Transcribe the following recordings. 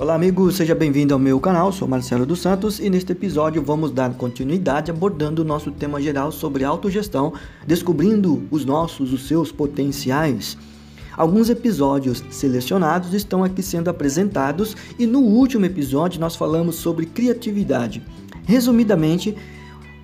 Olá, amigo, seja bem-vindo ao meu canal. Sou Marcelo dos Santos e neste episódio vamos dar continuidade abordando o nosso tema geral sobre autogestão, descobrindo os nossos, os seus potenciais. Alguns episódios selecionados estão aqui sendo apresentados e no último episódio nós falamos sobre criatividade. Resumidamente,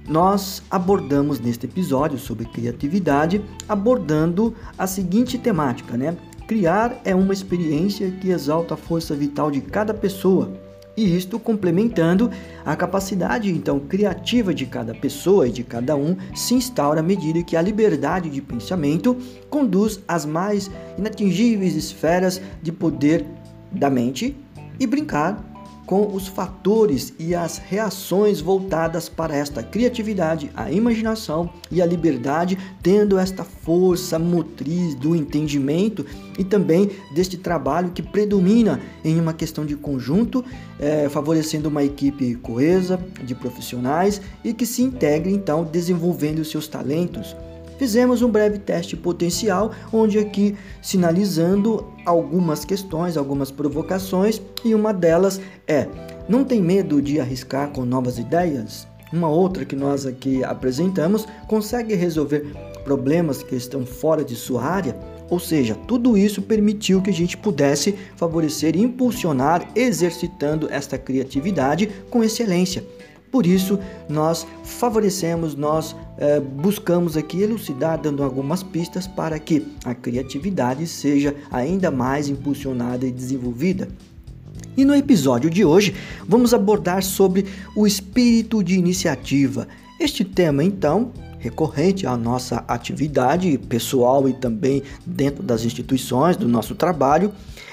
nós abordamos neste episódio sobre criatividade, abordando a seguinte temática, né? Criar é uma experiência que exalta a força vital de cada pessoa, e isto complementando a capacidade então criativa de cada pessoa e de cada um se instaura à medida que a liberdade de pensamento conduz às mais inatingíveis esferas de poder da mente e brincar com os fatores e as reações voltadas para esta criatividade, a imaginação e a liberdade, tendo esta força motriz do entendimento e também deste trabalho que predomina em uma questão de conjunto, é, favorecendo uma equipe coesa de profissionais e que se integre então desenvolvendo seus talentos Fizemos um breve teste potencial, onde aqui sinalizando algumas questões, algumas provocações, e uma delas é: não tem medo de arriscar com novas ideias? Uma outra que nós aqui apresentamos consegue resolver problemas que estão fora de sua área? Ou seja, tudo isso permitiu que a gente pudesse favorecer e impulsionar, exercitando esta criatividade com excelência. Por isso, nós favorecemos, nós é, buscamos aqui elucidar, dando algumas pistas para que a criatividade seja ainda mais impulsionada e desenvolvida. E no episódio de hoje, vamos abordar sobre o espírito de iniciativa. Este tema, então, recorrente à nossa atividade pessoal e também dentro das instituições do nosso trabalho,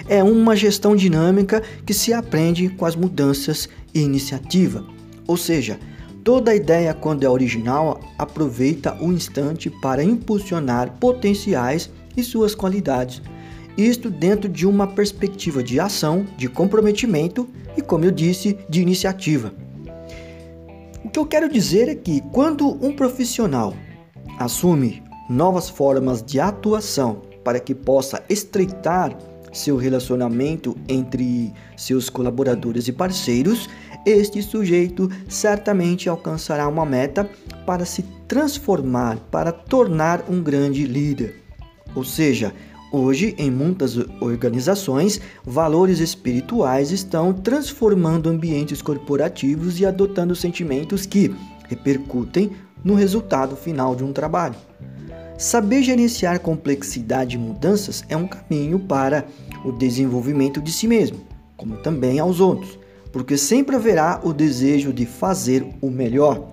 é uma gestão dinâmica que se aprende com as mudanças e iniciativa. Ou seja, toda ideia, quando é original, aproveita o instante para impulsionar potenciais e suas qualidades. Isto dentro de uma perspectiva de ação, de comprometimento e, como eu disse, de iniciativa. O que eu quero dizer é que quando um profissional assume novas formas de atuação para que possa estreitar seu relacionamento entre seus colaboradores e parceiros, este sujeito certamente alcançará uma meta para se transformar, para tornar um grande líder. Ou seja, hoje em muitas organizações, valores espirituais estão transformando ambientes corporativos e adotando sentimentos que repercutem no resultado final de um trabalho. Saber gerenciar complexidade e mudanças é um caminho para o desenvolvimento de si mesmo, como também aos outros porque sempre haverá o desejo de fazer o melhor.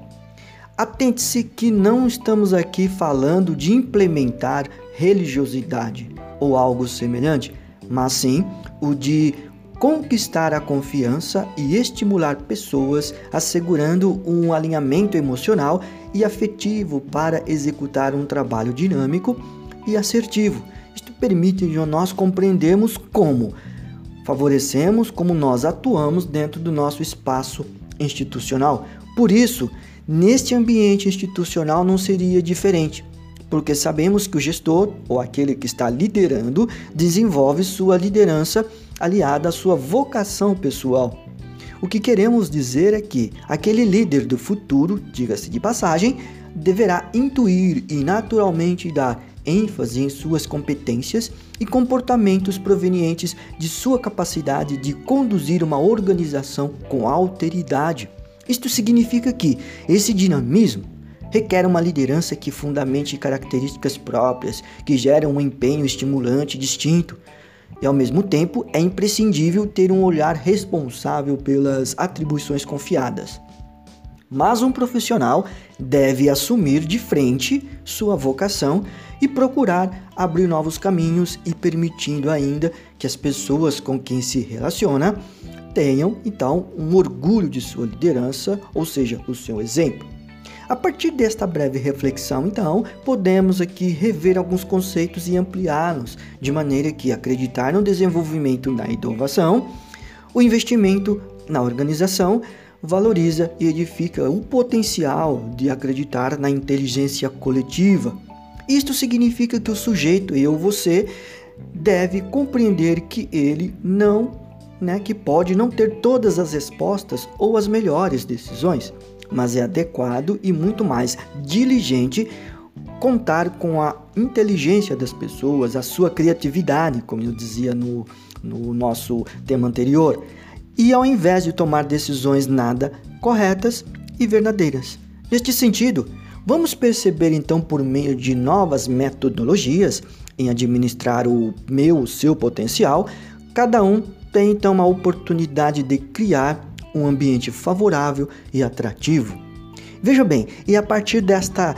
Atente-se que não estamos aqui falando de implementar religiosidade ou algo semelhante, mas sim o de conquistar a confiança e estimular pessoas, assegurando um alinhamento emocional e afetivo para executar um trabalho dinâmico e assertivo. Isto permite nós compreendermos como favorecemos como nós atuamos dentro do nosso espaço institucional. Por isso, neste ambiente institucional não seria diferente, porque sabemos que o gestor, ou aquele que está liderando, desenvolve sua liderança aliada à sua vocação pessoal. O que queremos dizer é que aquele líder do futuro, diga-se de passagem, deverá intuir e naturalmente dar ênfase em suas competências e comportamentos provenientes de sua capacidade de conduzir uma organização com alteridade. Isto significa que esse dinamismo requer uma liderança que fundamente características próprias, que geram um empenho estimulante distinto. E ao mesmo tempo é imprescindível ter um olhar responsável pelas atribuições confiadas. Mas um profissional deve assumir de frente sua vocação e procurar abrir novos caminhos e permitindo ainda que as pessoas com quem se relaciona tenham então um orgulho de sua liderança, ou seja, o seu exemplo. A partir desta breve reflexão, então, podemos aqui rever alguns conceitos e ampliá-los, de maneira que acreditar no desenvolvimento da inovação, o investimento na organização valoriza e edifica o potencial de acreditar na inteligência coletiva. Isto significa que o sujeito, eu, você, deve compreender que ele não né, que pode não ter todas as respostas ou as melhores decisões, mas é adequado e muito mais diligente contar com a inteligência das pessoas, a sua criatividade, como eu dizia no, no nosso tema anterior, e ao invés de tomar decisões nada corretas e verdadeiras. Neste sentido, vamos perceber então por meio de novas metodologias em administrar o meu, o seu potencial, cada um tem então a oportunidade de criar um ambiente favorável e atrativo. Veja bem, e a partir desta uh,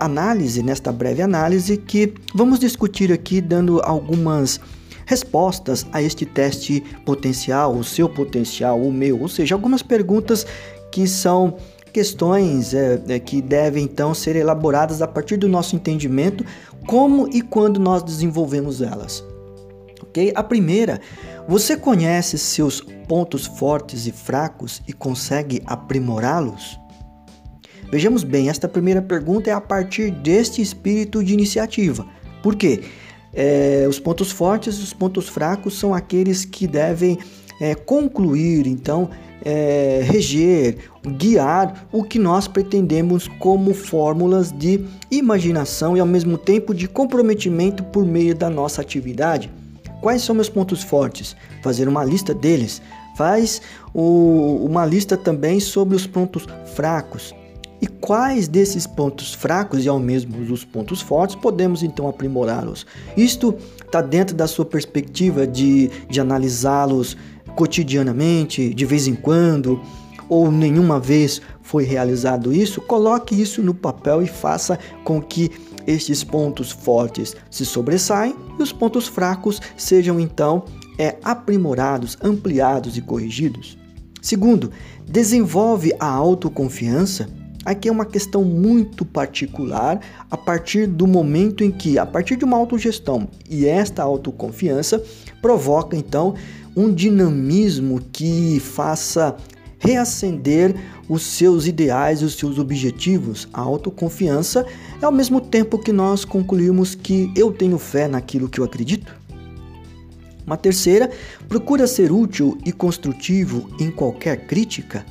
análise, nesta breve análise, que vamos discutir aqui dando algumas respostas a este teste potencial, o seu potencial, o meu, ou seja, algumas perguntas que são questões é, é, que devem então ser elaboradas a partir do nosso entendimento, como e quando nós desenvolvemos elas. Ok? A primeira, você conhece seus pontos fortes e fracos e consegue aprimorá-los? Vejamos bem, esta primeira pergunta é a partir deste espírito de iniciativa. Por quê? É, os pontos fortes e os pontos fracos são aqueles que devem é, concluir, então, é, reger, guiar o que nós pretendemos como fórmulas de imaginação e ao mesmo tempo de comprometimento por meio da nossa atividade. Quais são meus pontos fortes? Fazer uma lista deles. Faz o, uma lista também sobre os pontos fracos. E quais desses pontos fracos e ao mesmo os pontos fortes podemos então aprimorá-los? Isto está dentro da sua perspectiva de, de analisá-los cotidianamente, de vez em quando, ou nenhuma vez foi realizado isso, coloque isso no papel e faça com que estes pontos fortes se sobressaem e os pontos fracos sejam então é, aprimorados, ampliados e corrigidos. Segundo, desenvolve a autoconfiança. Aqui é uma questão muito particular a partir do momento em que, a partir de uma autogestão e esta autoconfiança provoca então um dinamismo que faça reacender os seus ideais os seus objetivos. A autoconfiança é ao mesmo tempo que nós concluímos que eu tenho fé naquilo que eu acredito. Uma terceira, procura ser útil e construtivo em qualquer crítica,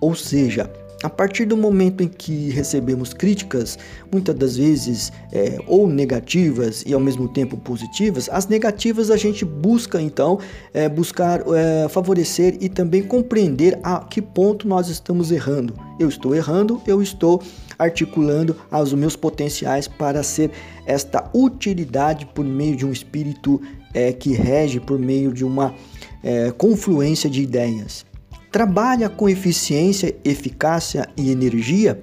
ou seja, a partir do momento em que recebemos críticas, muitas das vezes é, ou negativas e ao mesmo tempo positivas, as negativas a gente busca então é, buscar é, favorecer e também compreender a que ponto nós estamos errando. Eu estou errando, eu estou articulando os meus potenciais para ser esta utilidade por meio de um espírito é, que rege por meio de uma é, confluência de ideias trabalha com eficiência, eficácia e energia,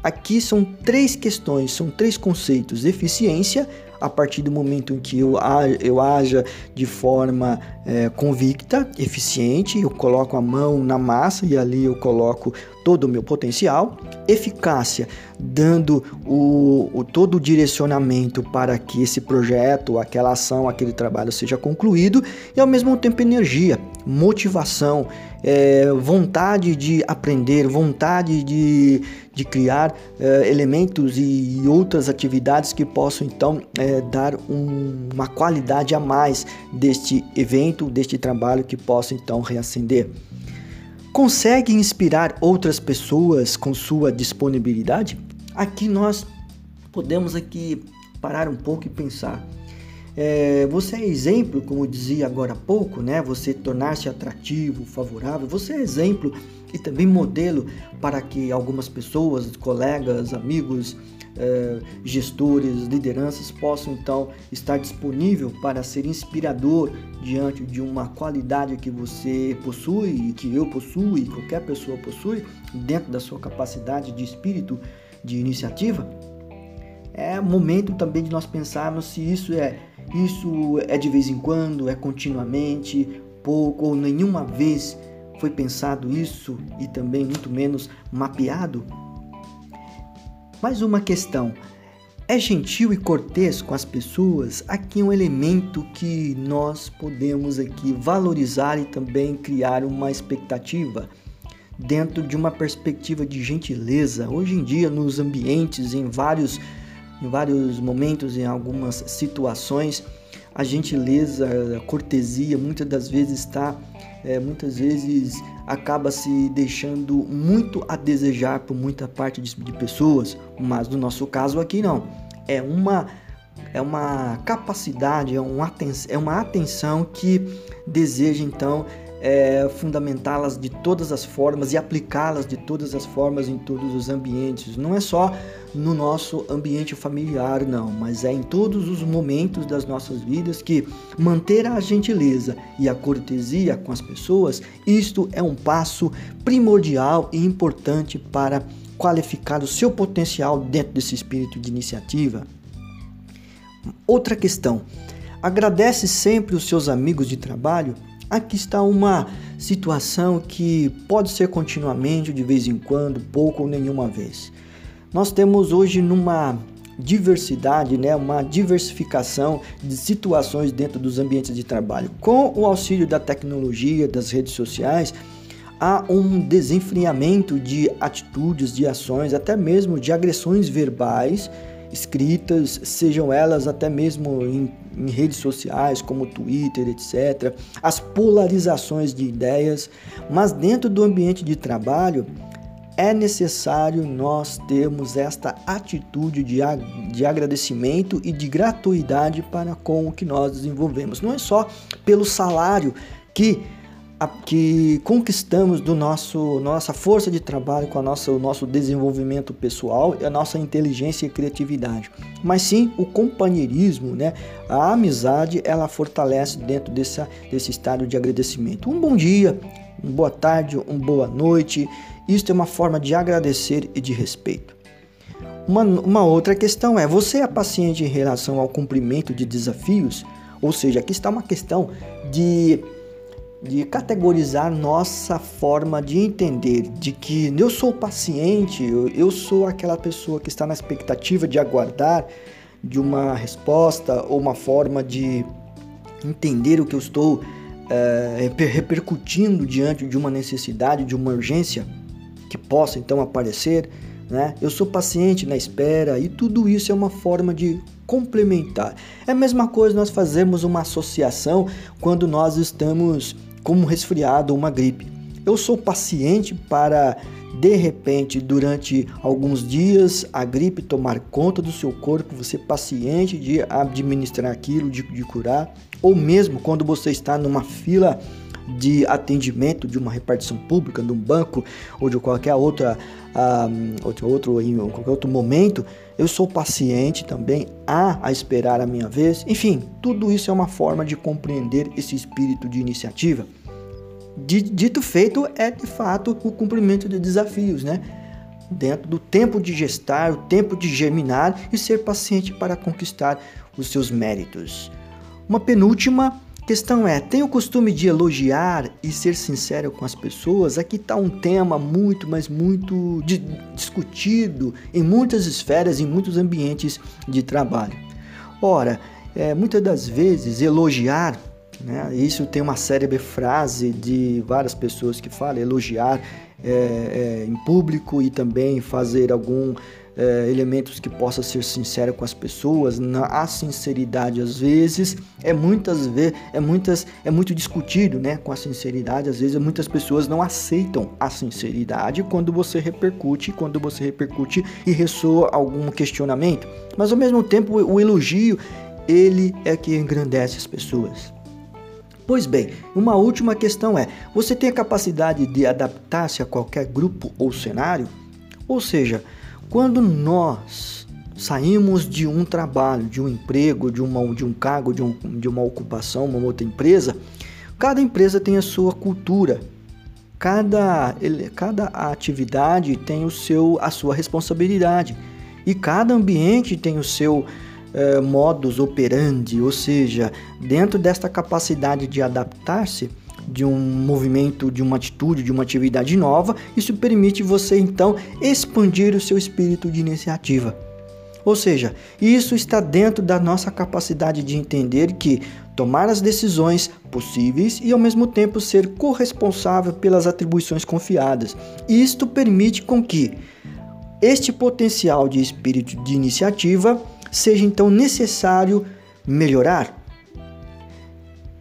aqui são três questões, são três conceitos: eficiência, a partir do momento em que eu, eu haja de forma é, convicta, eficiente, eu coloco a mão na massa e ali eu coloco todo o meu potencial. Eficácia, dando o, o todo o direcionamento para que esse projeto, aquela ação, aquele trabalho seja concluído e ao mesmo tempo energia, motivação, é, vontade de aprender, vontade de, de criar é, elementos e outras atividades que possam então é, dar um, uma qualidade a mais deste evento, deste trabalho que possa então reacender. Consegue inspirar outras pessoas com sua disponibilidade? Aqui nós podemos aqui parar um pouco e pensar. É, você é exemplo, como dizia agora há pouco, né? Você tornar-se atrativo, favorável. Você é exemplo e também modelo para que algumas pessoas, colegas, amigos, é, gestores, lideranças possam então estar disponível para ser inspirador diante de uma qualidade que você possui, que eu possuo e qualquer pessoa possui dentro da sua capacidade de espírito de iniciativa. É momento também de nós pensarmos se isso é isso é de vez em quando, é continuamente, pouco ou nenhuma vez foi pensado isso e também muito menos mapeado? Mais uma questão. É gentil e cortês com as pessoas? Aqui é um elemento que nós podemos aqui valorizar e também criar uma expectativa dentro de uma perspectiva de gentileza. Hoje em dia, nos ambientes, em vários em vários momentos, em algumas situações, a gentileza, a cortesia, muitas das vezes está, é, muitas vezes acaba se deixando muito a desejar por muita parte de, de pessoas, mas no nosso caso aqui não. É uma é uma capacidade, é, um aten é uma atenção que deseja então é, fundamentá-las de todas as formas e aplicá-las de todas as formas em todos os ambientes. Não é só no nosso ambiente familiar, não, mas é em todos os momentos das nossas vidas que manter a gentileza e a cortesia com as pessoas, isto é um passo primordial e importante para qualificar o seu potencial dentro desse espírito de iniciativa. Outra questão: agradece sempre os seus amigos de trabalho? Aqui está uma situação que pode ser continuamente, de vez em quando, pouco ou nenhuma vez. Nós temos hoje numa diversidade, né, uma diversificação de situações dentro dos ambientes de trabalho. Com o auxílio da tecnologia, das redes sociais, há um desenfriamento de atitudes, de ações, até mesmo de agressões verbais escritas, sejam elas até mesmo em, em, redes sociais como Twitter, etc., as polarizações de ideias, mas dentro do ambiente de trabalho é necessário nós termos esta atitude de, de agradecimento e de gratuidade para com o que nós desenvolvemos. Não é só pelo salário que que conquistamos do nosso nossa força de trabalho com a nossa, o nosso desenvolvimento pessoal e a nossa inteligência e criatividade, mas sim o companheirismo, né? A amizade ela fortalece dentro dessa, desse estado de agradecimento. Um bom dia, uma boa tarde, uma boa noite. Isto é uma forma de agradecer e de respeito. Uma, uma outra questão é: você é paciente em relação ao cumprimento de desafios? Ou seja, aqui está uma questão de de categorizar nossa forma de entender de que eu sou paciente, eu, sou aquela pessoa que está na expectativa de aguardar de uma resposta ou uma forma de entender o que eu estou é, repercutindo diante de uma necessidade, de uma urgência que possa então aparecer. Né? Eu sou paciente na espera e tudo isso é uma forma de complementar. É a mesma coisa nós fazemos uma associação quando nós estamos como um resfriado ou uma gripe. Eu sou paciente para de repente, durante alguns dias, a gripe tomar conta do seu corpo, você paciente de administrar aquilo, de, de curar, ou mesmo quando você está numa fila de atendimento de uma repartição pública, de um banco ou de qualquer outra, uh, outro, outro, em qualquer outro momento, eu sou paciente também a, a esperar a minha vez. Enfim, tudo isso é uma forma de compreender esse espírito de iniciativa dito feito é de fato o cumprimento de desafios, né? Dentro do tempo de gestar, o tempo de germinar e ser paciente para conquistar os seus méritos. Uma penúltima questão é: tem o costume de elogiar e ser sincero com as pessoas? Aqui está um tema muito, mas muito discutido em muitas esferas, em muitos ambientes de trabalho. Ora, é, muitas das vezes elogiar né? Isso tem uma célebre frase de várias pessoas que falam, elogiar é, é, em público e também fazer algum é, elementos que possa ser sincero com as pessoas. Na, a sinceridade às vezes é muitas vezes é muitas é muito discutido, né? Com a sinceridade às vezes muitas pessoas não aceitam a sinceridade quando você repercute, quando você repercute e ressoa algum questionamento. Mas ao mesmo tempo o elogio ele é que engrandece as pessoas. Pois bem, uma última questão é: você tem a capacidade de adaptar-se a qualquer grupo ou cenário? Ou seja, quando nós saímos de um trabalho, de um emprego, de, uma, de um cargo, de, um, de uma ocupação, uma outra empresa, cada empresa tem a sua cultura, cada, cada atividade tem o seu, a sua responsabilidade. E cada ambiente tem o seu eh, modus operandi, ou seja, dentro desta capacidade de adaptar-se de um movimento, de uma atitude, de uma atividade nova, isso permite você então expandir o seu espírito de iniciativa. Ou seja, isso está dentro da nossa capacidade de entender que tomar as decisões possíveis e ao mesmo tempo ser corresponsável pelas atribuições confiadas. Isto permite com que este potencial de espírito de iniciativa seja então necessário melhorar.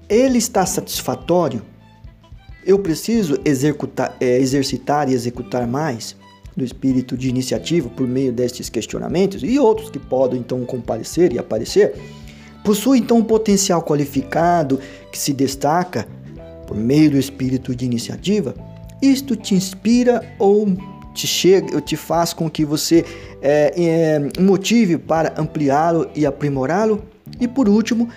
ele está satisfatório? Eu preciso executar, é, exercitar e executar mais do espírito de iniciativa por meio destes questionamentos e outros que podem então comparecer e aparecer. Possui então um potencial qualificado que se destaca por meio do espírito de iniciativa? Isto te inspira ou te chega, ou te faz com que você é, é, motive para ampliá-lo e aprimorá-lo? E por último,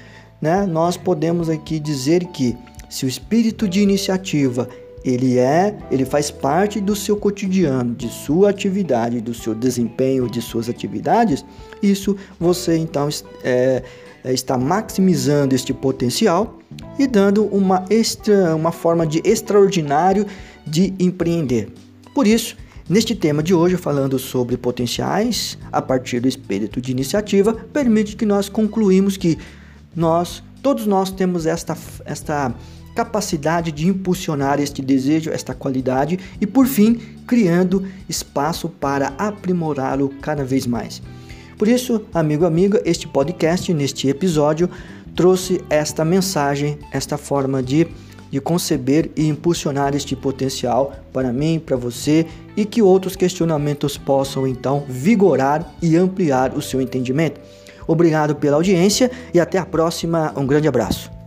né, nós podemos aqui dizer que se o espírito de iniciativa ele é, ele faz parte do seu cotidiano, de sua atividade, do seu desempenho, de suas atividades, isso você então é, é, está maximizando este potencial e dando uma, extra, uma forma de extraordinário de empreender. Por isso, neste tema de hoje, falando sobre potenciais a partir do espírito de iniciativa, permite que nós concluímos que nós, todos nós temos esta, esta capacidade de impulsionar este desejo, esta qualidade e, por fim, criando espaço para aprimorá-lo cada vez mais. Por isso, amigo, amiga, este podcast, neste episódio, trouxe esta mensagem, esta forma de, de conceber e impulsionar este potencial para mim, para você e que outros questionamentos possam então vigorar e ampliar o seu entendimento. Obrigado pela audiência e até a próxima. Um grande abraço.